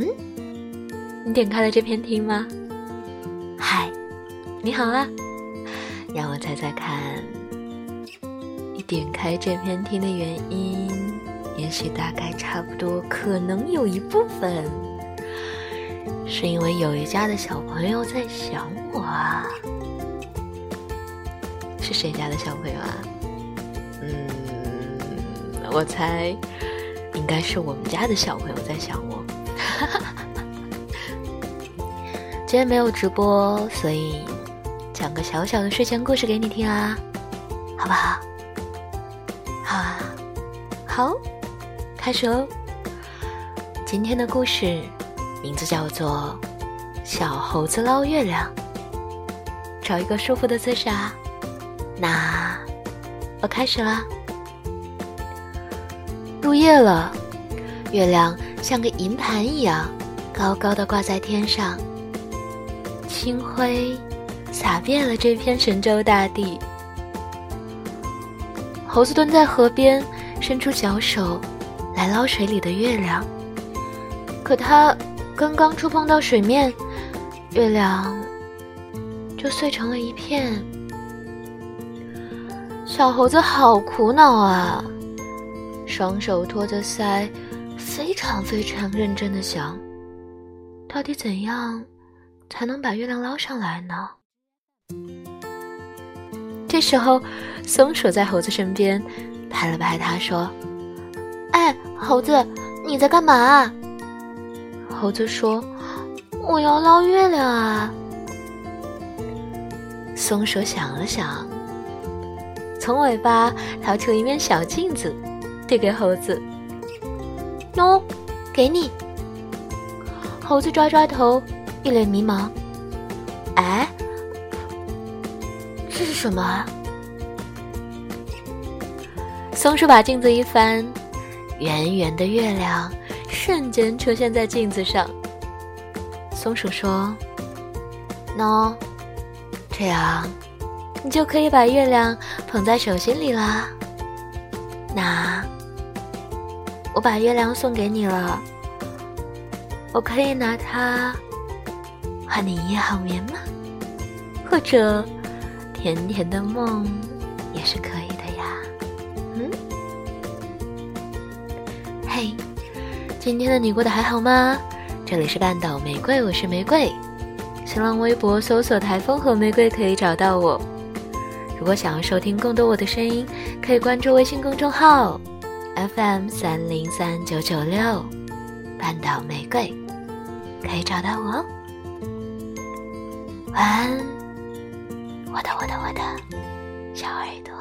嗯，你点开了这篇听吗？嗨，你好啊！让我猜猜看，你点开这篇听的原因，也许大概差不多，可能有一部分是因为有一家的小朋友在想我啊。是谁家的小朋友啊？嗯，我猜应该是我们家的小朋友在想我。今天没有直播，所以讲个小小的睡前故事给你听啊，好不好？好啊，好，开始喽。今天的故事名字叫做《小猴子捞月亮》。找一个舒服的姿势啊。那我开始啦。入夜了，月亮像个银盘一样高高的挂在天上，清辉洒遍了这片神州大地。猴子蹲在河边，伸出小手来捞水里的月亮，可它刚刚触碰到水面，月亮就碎成了一片。小猴子好苦恼啊，双手托着腮，非常非常认真的想：到底怎样才能把月亮捞上来呢？这时候，松鼠在猴子身边拍了拍它，说：“哎，猴子，你在干嘛？”猴子说：“我要捞月亮啊。”松鼠想了想。从尾巴掏出一面小镜子，递给猴子。喏，给你。猴子抓抓头，一脸迷茫。哎，这是什么？松鼠把镜子一翻，圆圆的月亮瞬间出现在镜子上。松鼠说：“喏，这样。”你就可以把月亮捧在手心里啦。那我把月亮送给你了，我可以拿它换你一夜好眠吗？或者甜甜的梦也是可以的呀。嗯，嘿，今天的你过得还好吗？这里是半岛玫瑰，我是玫瑰。新浪微博搜索“台风和玫瑰”可以找到我。如果想要收听更多我的声音，可以关注微信公众号 FM 三零三九九六半岛玫瑰，可以找到我哦。晚安，我的我的我的小耳朵。